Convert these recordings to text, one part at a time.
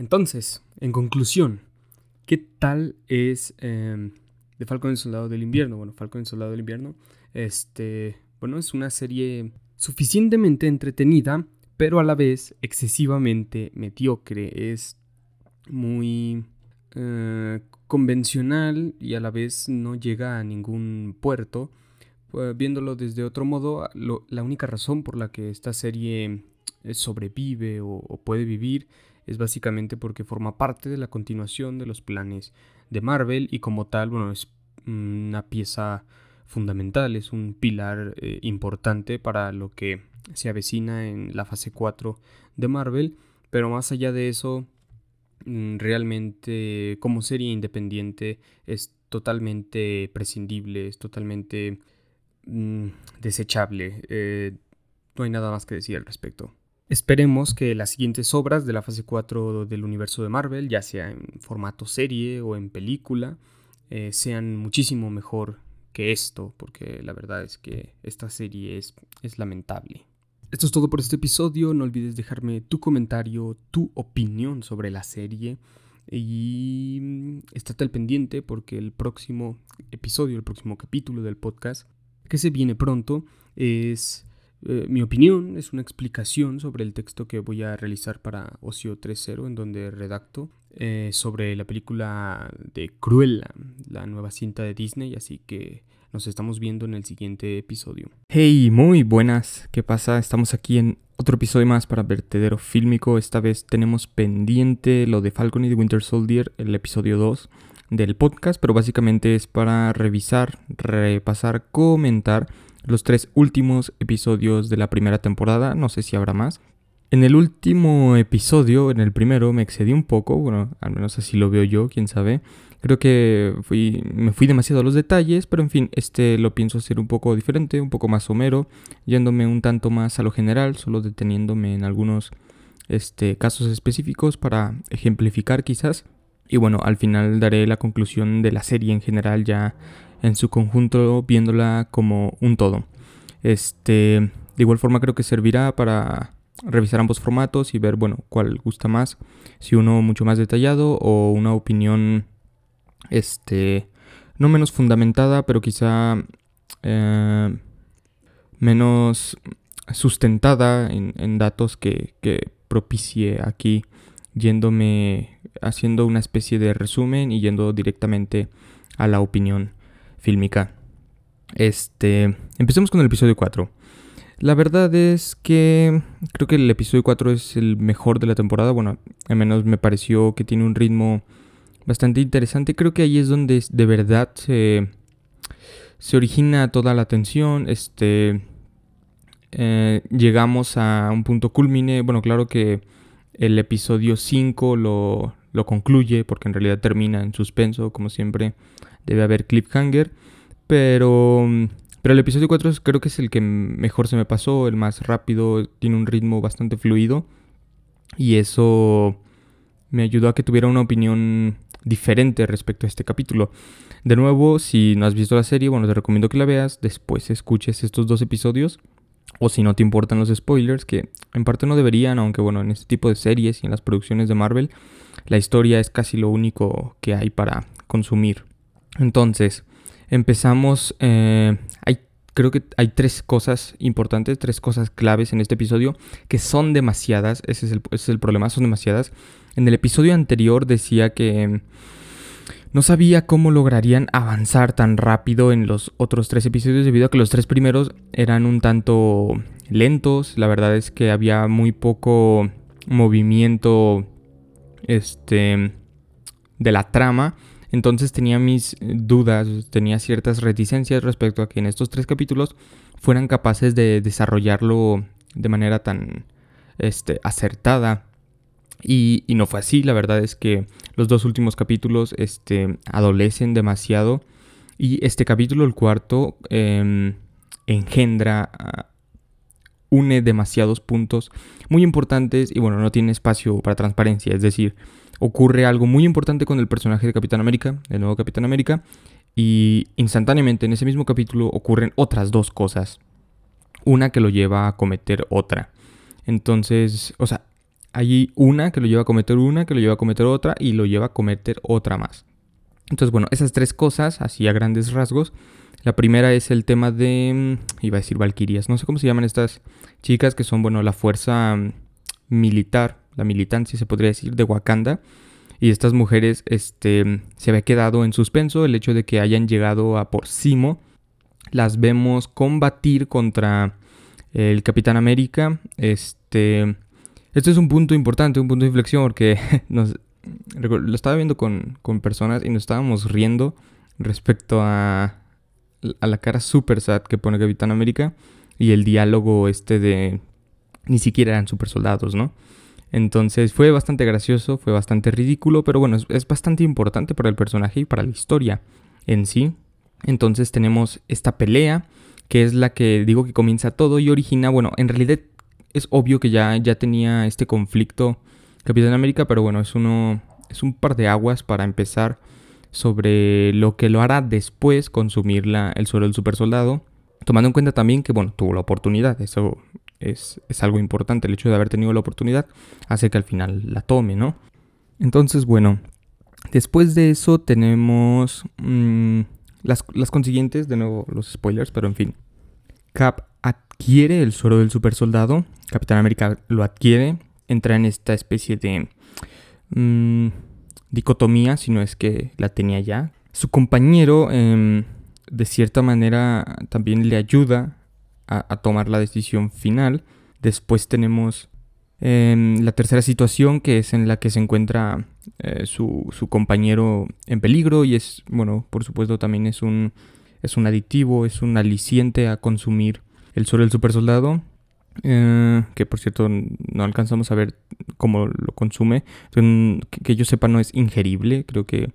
Entonces, en conclusión, ¿qué tal es eh, Falcon y el Soldado del Invierno? Bueno, Falcon y el Soldado del Invierno, este, bueno, es una serie suficientemente entretenida, pero a la vez excesivamente mediocre. Es muy eh, convencional y a la vez no llega a ningún puerto. Viéndolo desde otro modo, la única razón por la que esta serie eh, sobrevive o, puede vivir es básicamente porque forma parte de la continuación de los planes de Marvel y como tal, bueno, es una pieza fundamental, es un pilar eh, importante para lo que se avecina en la fase 4 de Marvel, pero más allá de eso, mm, realmente como serie independiente es totalmente prescindible, es totalmente mm, desechable, eh, no hay nada más que decir al respecto. Esperemos que las siguientes obras de la fase 4 del universo de Marvel, ya sea en formato serie o en película, eh, sean muchísimo mejor que esto, porque la verdad es que esta serie es, es lamentable. Esto es todo por este episodio, no olvides dejarme tu comentario, tu opinión sobre la serie y estate al pendiente porque el próximo episodio, el próximo capítulo del podcast que se viene pronto es eh, mi opinión es una explicación sobre el texto que voy a realizar para Ocio 3.0, en donde redacto eh, sobre la película de Cruella, la nueva cinta de Disney, así que nos estamos viendo en el siguiente episodio. Hey, muy buenas, ¿qué pasa? Estamos aquí en otro episodio más para Vertedero Fílmico. Esta vez tenemos pendiente lo de Falcon y de Winter Soldier, el episodio 2 del podcast, pero básicamente es para revisar, repasar, comentar los tres últimos episodios de la primera temporada, no sé si habrá más. En el último episodio, en el primero, me excedí un poco, bueno, al menos así lo veo yo, quién sabe. Creo que fui, me fui demasiado a los detalles, pero en fin, este lo pienso hacer un poco diferente, un poco más somero, yéndome un tanto más a lo general, solo deteniéndome en algunos este, casos específicos para ejemplificar quizás. Y bueno, al final daré la conclusión de la serie en general ya en su conjunto viéndola como un todo. Este, de igual forma creo que servirá para revisar ambos formatos y ver, bueno, cuál gusta más, si uno mucho más detallado o una opinión, este, no menos fundamentada, pero quizá eh, menos sustentada en, datos que, que propicie aquí, yéndome, haciendo una especie de resumen y yendo directamente a la opinión fílmica. Este, empecemos con el episodio 4. La verdad es que creo que el episodio 4 es el mejor de la temporada. Bueno, al menos me pareció que tiene un ritmo bastante interesante. Creo que ahí es donde de verdad se, origina toda la tensión. Este, eh, llegamos a un punto culmine. Bueno, claro que el episodio 5 lo, lo concluye porque en realidad termina en suspenso, como siempre debe haber cliffhanger. Pero, pero el episodio 4 creo que es el que mejor se me pasó, el más rápido, tiene un ritmo bastante fluido. Y eso me ayudó a que tuviera una opinión diferente respecto a este capítulo. De nuevo, si no has visto la serie, bueno, te recomiendo que la veas, después escuches estos dos episodios. O si no te importan los spoilers, que en parte no deberían, aunque bueno, en este tipo de series y en las producciones de Marvel, la historia es casi lo único que hay para consumir. Entonces, empezamos. Eh, hay, creo que hay tres cosas importantes, tres cosas claves en este episodio que son demasiadas. Ese es el, ese es el problema, son demasiadas. En el episodio anterior decía que no sabía cómo lograrían avanzar tan rápido en los otros tres episodios debido a que los tres primeros eran un tanto lentos. La verdad es que había muy poco movimiento este de la trama entonces tenía mis dudas, tenía ciertas reticencias respecto a que en estos tres capítulos fueran capaces de desarrollarlo de manera tan este, acertada. Y, no fue así, la verdad es que los dos últimos capítulos este, adolecen demasiado. Y este capítulo, el cuarto, em, engendra, une demasiados puntos muy importantes y bueno, no tiene espacio para transparencia. Es decir, ocurre algo muy importante con el personaje de Capitán América, el nuevo Capitán América, y instantáneamente en ese mismo capítulo ocurren otras dos cosas. Una que lo lleva a cometer otra. Entonces, o sea, hay una que lo lleva a cometer una, que lo lleva a cometer otra y lo lleva a cometer otra más. Entonces, bueno, esas tres cosas, así a grandes rasgos. La primera es el tema de, mm, iba a decir valquirias, no sé cómo se llaman estas chicas que son, bueno, la fuerza mm, militar, la militancia se podría decir, de Wakanda. Y estas mujeres, este, se había quedado en suspenso el hecho de que hayan llegado a por Simo. Las vemos combatir contra el Capitán América. Este, este es un punto importante, un punto de inflexión, porque nos, lo estaba viendo con, personas y nos estábamos riendo respecto a, a la cara super sad que pone Capitán América y el diálogo este de ni siquiera eran super soldados, ¿no? Entonces fue bastante gracioso, fue bastante ridículo, pero bueno, es, bastante importante para el personaje y para la historia en sí. Entonces tenemos esta pelea, que es la que digo que comienza todo y origina, bueno, en realidad es obvio que ya, ya tenía este conflicto Capitán América, pero bueno, es uno, es un par de aguas para empezar sobre lo que lo hará después consumir la, el suelo del super soldado. Tomando en cuenta también que, bueno, tuvo la oportunidad, eso es, algo importante. El hecho de haber tenido la oportunidad hace que al final la tome, ¿no? Entonces, bueno, después de eso tenemos mm, las, las, consiguientes, de nuevo los spoilers, pero en fin. Cap adquiere el suero del super soldado, Capitán América lo adquiere, entra en esta especie de mm, dicotomía, si no es que la tenía ya. Su compañero, em, de cierta manera, también le ayuda a, tomar la decisión final. Después tenemos em, la tercera situación, que es en la que se encuentra eh, su, compañero en peligro y es, bueno, por supuesto también es un, es un adictivo, es un aliciente a consumir el suelo del super soldado. Eh, que por cierto no alcanzamos a ver cómo lo consume. Que, yo sepa no es ingerible, creo que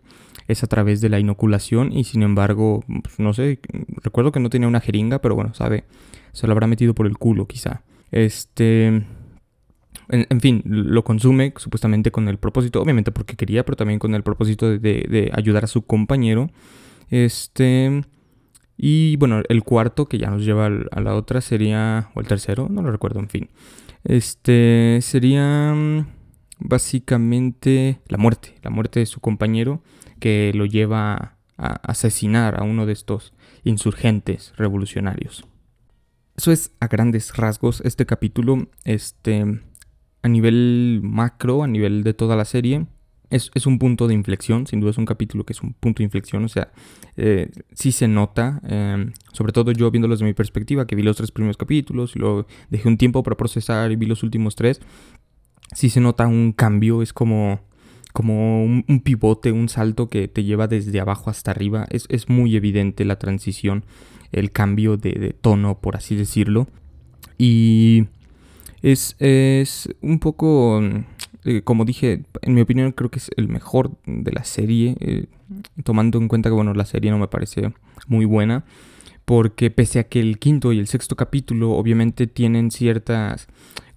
es a través de la inoculación y sin embargo, pues, no sé, recuerdo que no tenía una jeringa, pero bueno, sabe, se lo habrá metido por el culo quizá. Este... En, fin, lo consume supuestamente con el propósito, obviamente porque quería, pero también con el propósito de, de ayudar a su compañero. Este... Y bueno, el cuarto que ya nos lleva a la otra sería, o el tercero, no lo recuerdo, en fin. Este sería mm, básicamente la muerte, la muerte de su compañero que lo lleva a asesinar a uno de estos insurgentes revolucionarios. Eso es a grandes rasgos este capítulo, este, a nivel macro, a nivel de toda la serie es, un punto de inflexión, sin duda es un capítulo que es un punto de inflexión, o sea, eh, sí se nota, em, sobre todo yo viéndolo desde mi perspectiva, que vi los tres primeros capítulos y luego dejé un tiempo para procesar y vi los últimos tres, sí se nota un cambio, es como, como un, pivote, un salto que te lleva desde abajo hasta arriba, es, muy evidente la transición, el cambio de, de tono, por así decirlo, y es, es un poco eh, como dije, en mi opinión creo que es el mejor de la serie, eh, tomando en cuenta que bueno, la serie no me parece muy buena, porque pese a que el quinto y el sexto capítulo obviamente tienen ciertas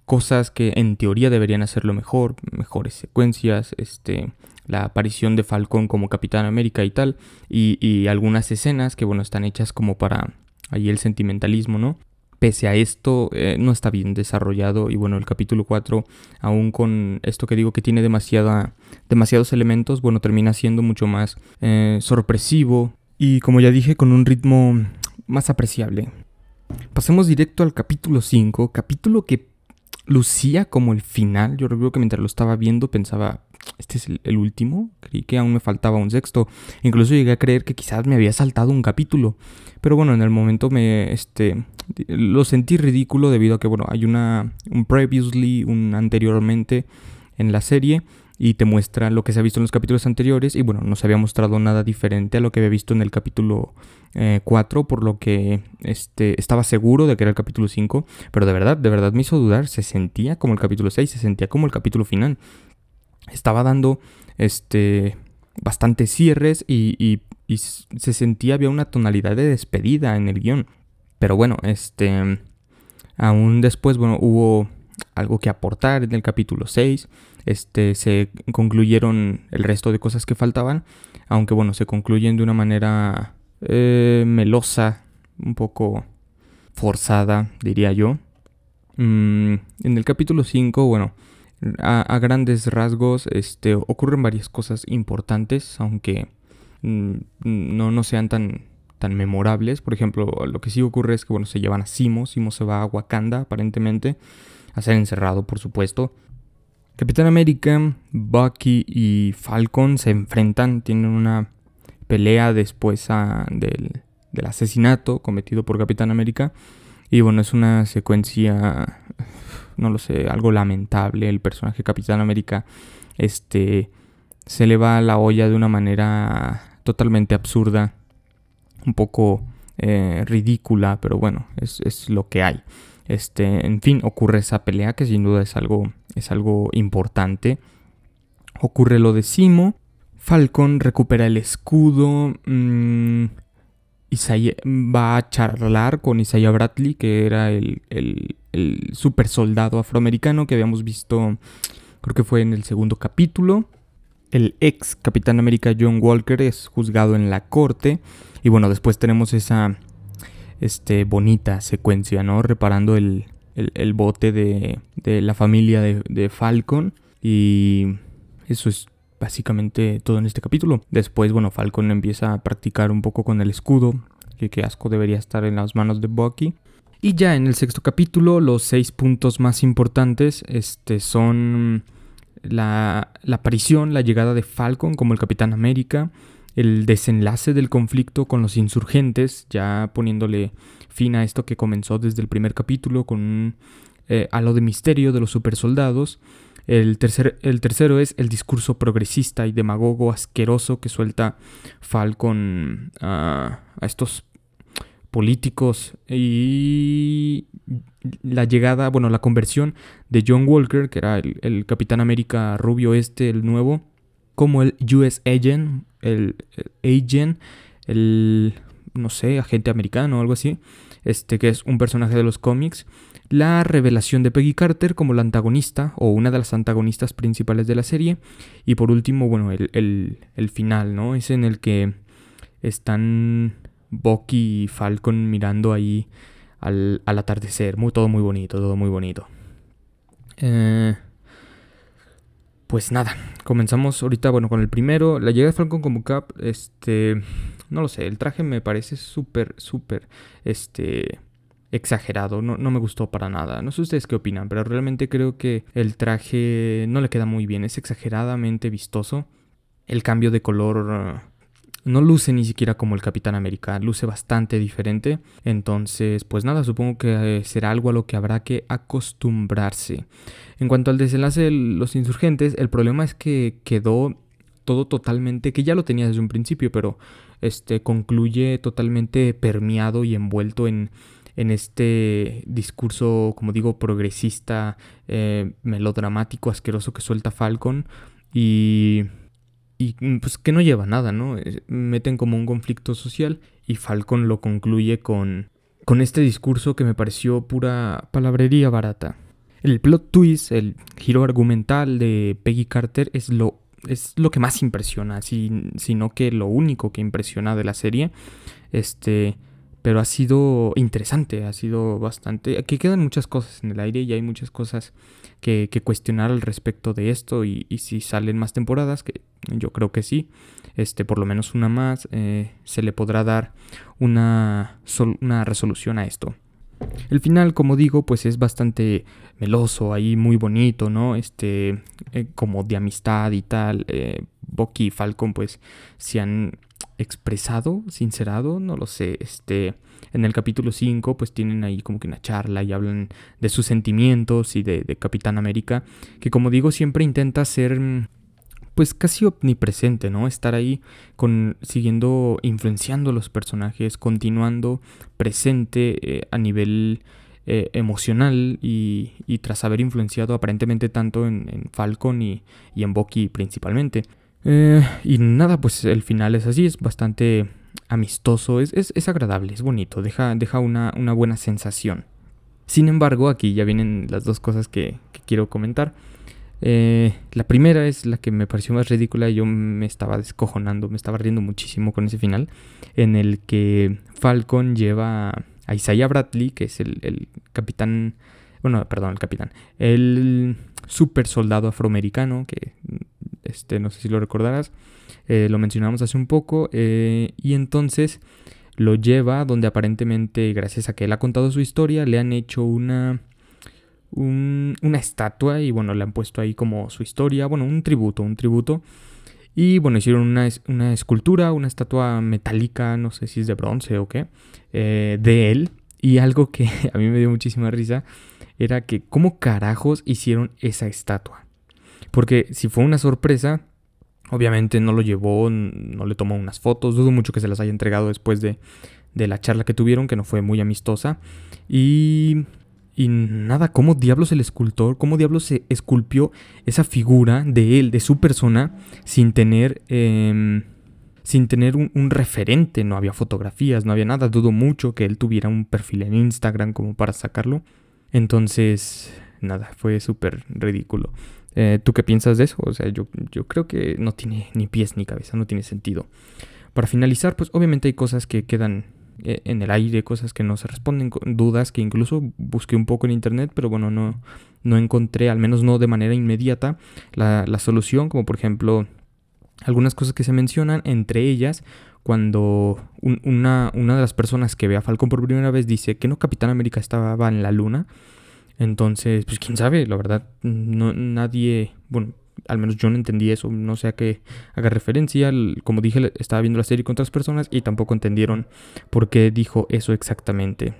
cosas que en teoría deberían hacerlo mejor, mejores secuencias, este, la aparición de Falcon como Capitán América y tal, y, y algunas escenas que bueno, están hechas como para ahí el sentimentalismo, ¿no? Pese a esto eh, no está bien desarrollado. Y bueno el capítulo 4 aún con esto que digo que tiene demasiada, demasiados elementos bueno termina siendo mucho más eh, sorpresivo y como ya dije con un ritmo más apreciable. Pasemos directo al capítulo 5 capítulo que lucía como el final yo recuerdo que mientras lo estaba viendo pensaba este es el, último. Creí que aún me faltaba un sexto. Incluso llegué a creer que quizás me había saltado un capítulo. Pero bueno, en el momento me este lo sentí ridículo debido a que bueno, hay una un previously, un anteriormente en la serie y te muestra lo que se ha visto en los capítulos anteriores y bueno, no se había mostrado nada diferente a lo que había visto en el capítulo 4, eh, por lo que este, estaba seguro de que era el capítulo 5, pero de verdad, de verdad me hizo dudar, se sentía como el capítulo 6, se sentía como el capítulo final estaba dando este bastantes cierres y, se sentía había una tonalidad de despedida en el guion. Pero bueno, este aún después, bueno, hubo algo que aportar en el capítulo 6. Este se concluyeron el resto de cosas que faltaban, aunque bueno, se concluyen de una manera eh, melosa, un poco forzada, diría yo. Mm, en el capítulo 5, bueno, a, grandes rasgos este, ocurren varias cosas importantes, aunque mm, no, no sean tan, tan memorables. Por ejemplo, lo que sí ocurre es que bueno, se llevan a Simo, Simo se va a Wakanda aparentemente, a ser encerrado por supuesto. Capitán América, Bucky y Falcon se enfrentan, tienen una pelea después del, del asesinato cometido por Capitán América. Y bueno, es una secuencia, no lo sé, algo lamentable. El personaje Capitán América este, se le va a la olla de una manera totalmente absurda, un poco eh, ridícula, pero bueno, es, lo que hay. Este, en fin, ocurre esa pelea que sin duda es algo, es algo importante. Ocurre lo de Simo. Falcon recupera el escudo. Mmm, va a charlar con Isaiah Bradley, que era el, el, super soldado afroamericano que habíamos visto, creo que fue en el segundo capítulo. El ex Capitán América John Walker es juzgado en la corte. Y bueno, después tenemos esa este, bonita secuencia, ¿no? Reparando el, bote de, de, la familia de, de Falcon. Y eso es básicamente todo en este capítulo. Después, bueno, Falcon empieza a practicar un poco con el escudo, que qué asco debería estar en las manos de Bucky. Y ya en el sexto capítulo, los seis puntos más importantes este, son la, la aparición, la llegada de Falcon como el Capitán América, el desenlace del conflicto con los insurgentes, ya poniéndole fin a esto que comenzó desde el primer capítulo con un eh, halo de misterio de los supersoldados, el, el tercero es el discurso progresista y demagogo asqueroso que suelta Falcon a, a estos políticos. Y la llegada, bueno, la conversión de John Walker, que era el, Capitán América rubio este, el nuevo, como el US Agent, el, el, Agent, el, no sé, agente americano o algo así, este que es un personaje de los cómics la revelación de Peggy Carter como la antagonista o una de las antagonistas principales de la serie y por último, bueno, el, final, ¿no? Es en el que están Bucky y Falcon mirando ahí al, atardecer, muy, todo muy bonito, todo muy bonito. Eh, pues nada, comenzamos ahorita, bueno, con el primero, la llegada de Falcon como Cap, este, no lo sé, el traje me parece súper, súper, este exagerado, no, no, me gustó para nada. No sé ustedes qué opinan, pero realmente creo que el traje no le queda muy bien, es exageradamente vistoso. El cambio de color no luce ni siquiera como el Capitán América, luce bastante diferente. Entonces, pues nada, supongo que eh, será algo a lo que habrá que acostumbrarse. En cuanto al desenlace de los insurgentes, el problema es que quedó todo totalmente, que ya lo tenía desde un principio, pero este concluye totalmente permeado y envuelto en en este discurso, como digo, progresista, eh, melodramático, asqueroso que suelta Falcon y, y pues que no lleva nada, ¿no? Eh, meten como un conflicto social y Falcon lo concluye con, con este discurso que me pareció pura palabrería barata. El plot twist, el giro argumental de Peggy Carter es lo, es lo que más impresiona, sino que lo único que impresiona de la serie. Este, pero ha sido interesante, ha sido bastante... Aquí quedan muchas cosas en el aire y hay muchas cosas que, cuestionar al respecto de esto y, si salen más temporadas, que yo creo que sí, este, por lo menos una más, eh, se le podrá dar una, una resolución a esto. El final, como digo, pues es bastante meloso, ahí muy bonito, ¿no? Este, eh, como de amistad y tal. Eh, Bucky y Falcon, pues, se han expresado, sincerado, no lo sé, este, en el capítulo 5 pues tienen ahí como que una charla y hablan de sus sentimientos y de, Capitán América, que como digo siempre intenta ser mm, pues casi omnipresente, ¿no? Estar ahí con, siguiendo, influenciando a los personajes, continuando presente eh, a nivel eh, emocional y, tras haber influenciado aparentemente tanto en, Falcon y, en Bucky principalmente. Eh, y nada, pues el final es así, es bastante amistoso, es, es, agradable, es bonito, deja, deja una, una, buena sensación. Sin embargo, aquí ya vienen las dos cosas que, quiero comentar. Eh, la primera es la que me pareció más ridícula yo me estaba descojonando, me estaba riendo muchísimo con ese final, en el que Falcon lleva a Isaiah Bradley, que es el, el capitán, bueno, perdón, el capitán, el super soldado afroamericano, que este, no sé si lo recordarás, eh, lo mencionamos hace un poco, eh, y entonces lo lleva donde aparentemente, gracias a que él ha contado su historia, le han hecho una, una estatua y bueno, le han puesto ahí como su historia, bueno, un tributo, un tributo. Y bueno, hicieron una, una escultura, una estatua metálica, no sé si es de bronce o qué, eh, de él. Y algo que a mí me dio muchísima risa era que cómo carajos hicieron esa estatua. Porque si fue una sorpresa, obviamente no lo llevó, no le tomó unas fotos, dudo mucho que se las haya entregado después de, de la charla que tuvieron, que no fue muy amistosa. Y y nada, ¿cómo diablos el escultor, cómo diablos se esculpió esa figura de él, de su persona, sin tener, em, sin tener un, un, referente? No había fotografías, no había nada. Dudo mucho que él tuviera un perfil en Instagram como para sacarlo. Entonces, nada, fue súper ridículo. Eh, ¿Tú qué piensas de eso? O sea, yo, yo creo que no tiene ni pies ni cabeza, no tiene sentido. Para finalizar, pues obviamente hay cosas que quedan eh, en el aire, cosas que no se responden, dudas que incluso busqué un poco en internet, pero bueno, no, no encontré, al menos no de manera inmediata, la, solución, como por ejemplo algunas cosas que se mencionan, entre ellas cuando una, una, de las personas que ve a Falcon por primera vez dice que no Capitán América estaba en la luna. Entonces, pues quién sabe, la verdad, no, nadie, bueno, al menos yo no entendí eso, no sé a qué haga referencia, como dije, estaba viendo la serie con otras personas y tampoco entendieron por qué dijo eso exactamente.